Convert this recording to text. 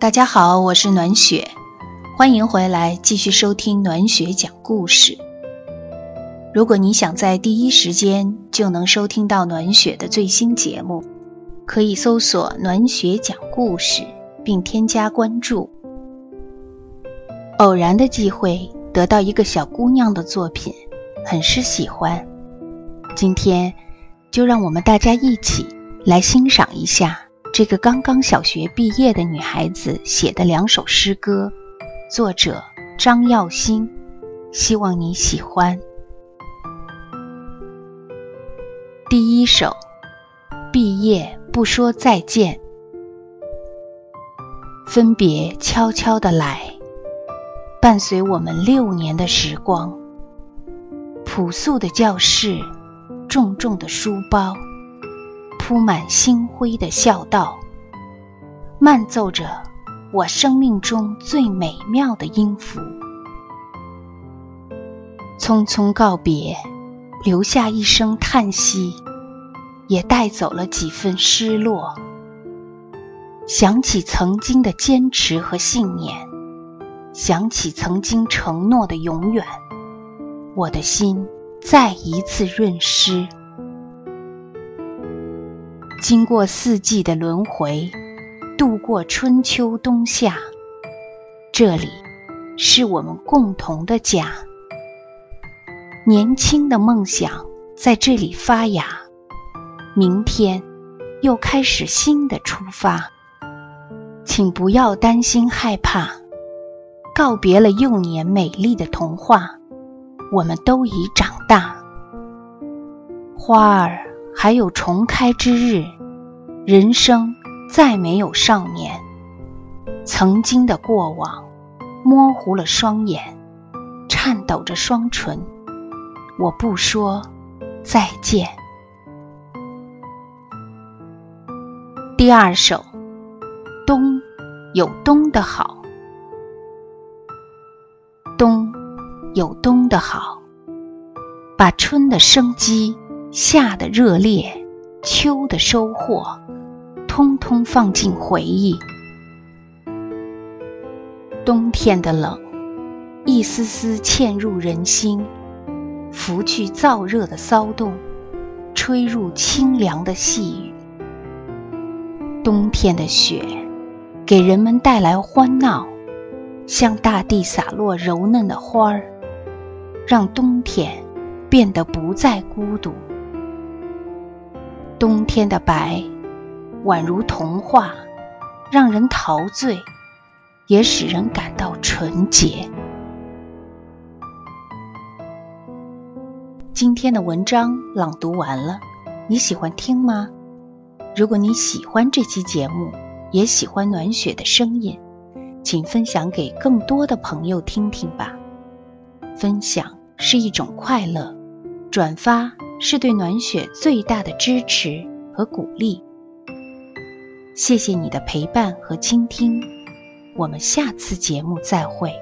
大家好，我是暖雪，欢迎回来继续收听暖雪讲故事。如果你想在第一时间就能收听到暖雪的最新节目，可以搜索“暖雪讲故事”并添加关注。偶然的机会得到一个小姑娘的作品，很是喜欢。今天就让我们大家一起来欣赏一下。这个刚刚小学毕业的女孩子写的两首诗歌，作者张耀新，希望你喜欢。第一首，毕业不说再见，分别悄悄的来，伴随我们六年的时光。朴素的教室，重重的书包。铺满星辉的孝道，慢奏着我生命中最美妙的音符。匆匆告别，留下一声叹息，也带走了几分失落。想起曾经的坚持和信念，想起曾经承诺的永远，我的心再一次润湿。经过四季的轮回，度过春秋冬夏，这里是我们共同的家。年轻的梦想在这里发芽，明天又开始新的出发。请不要担心害怕，告别了幼年美丽的童话，我们都已长大。花儿。还有重开之日，人生再没有少年。曾经的过往，模糊了双眼，颤抖着双唇。我不说再见。第二首，冬有冬的好，冬有冬的好，把春的生机。夏的热烈，秋的收获，通通放进回忆。冬天的冷，一丝丝嵌入人心，拂去燥热的骚动，吹入清凉的细雨。冬天的雪，给人们带来欢闹，向大地洒落柔嫩的花儿，让冬天变得不再孤独。冬天的白，宛如童话，让人陶醉，也使人感到纯洁。今天的文章朗读完了，你喜欢听吗？如果你喜欢这期节目，也喜欢暖雪的声音，请分享给更多的朋友听听吧。分享是一种快乐，转发。是对暖雪最大的支持和鼓励。谢谢你的陪伴和倾听，我们下次节目再会。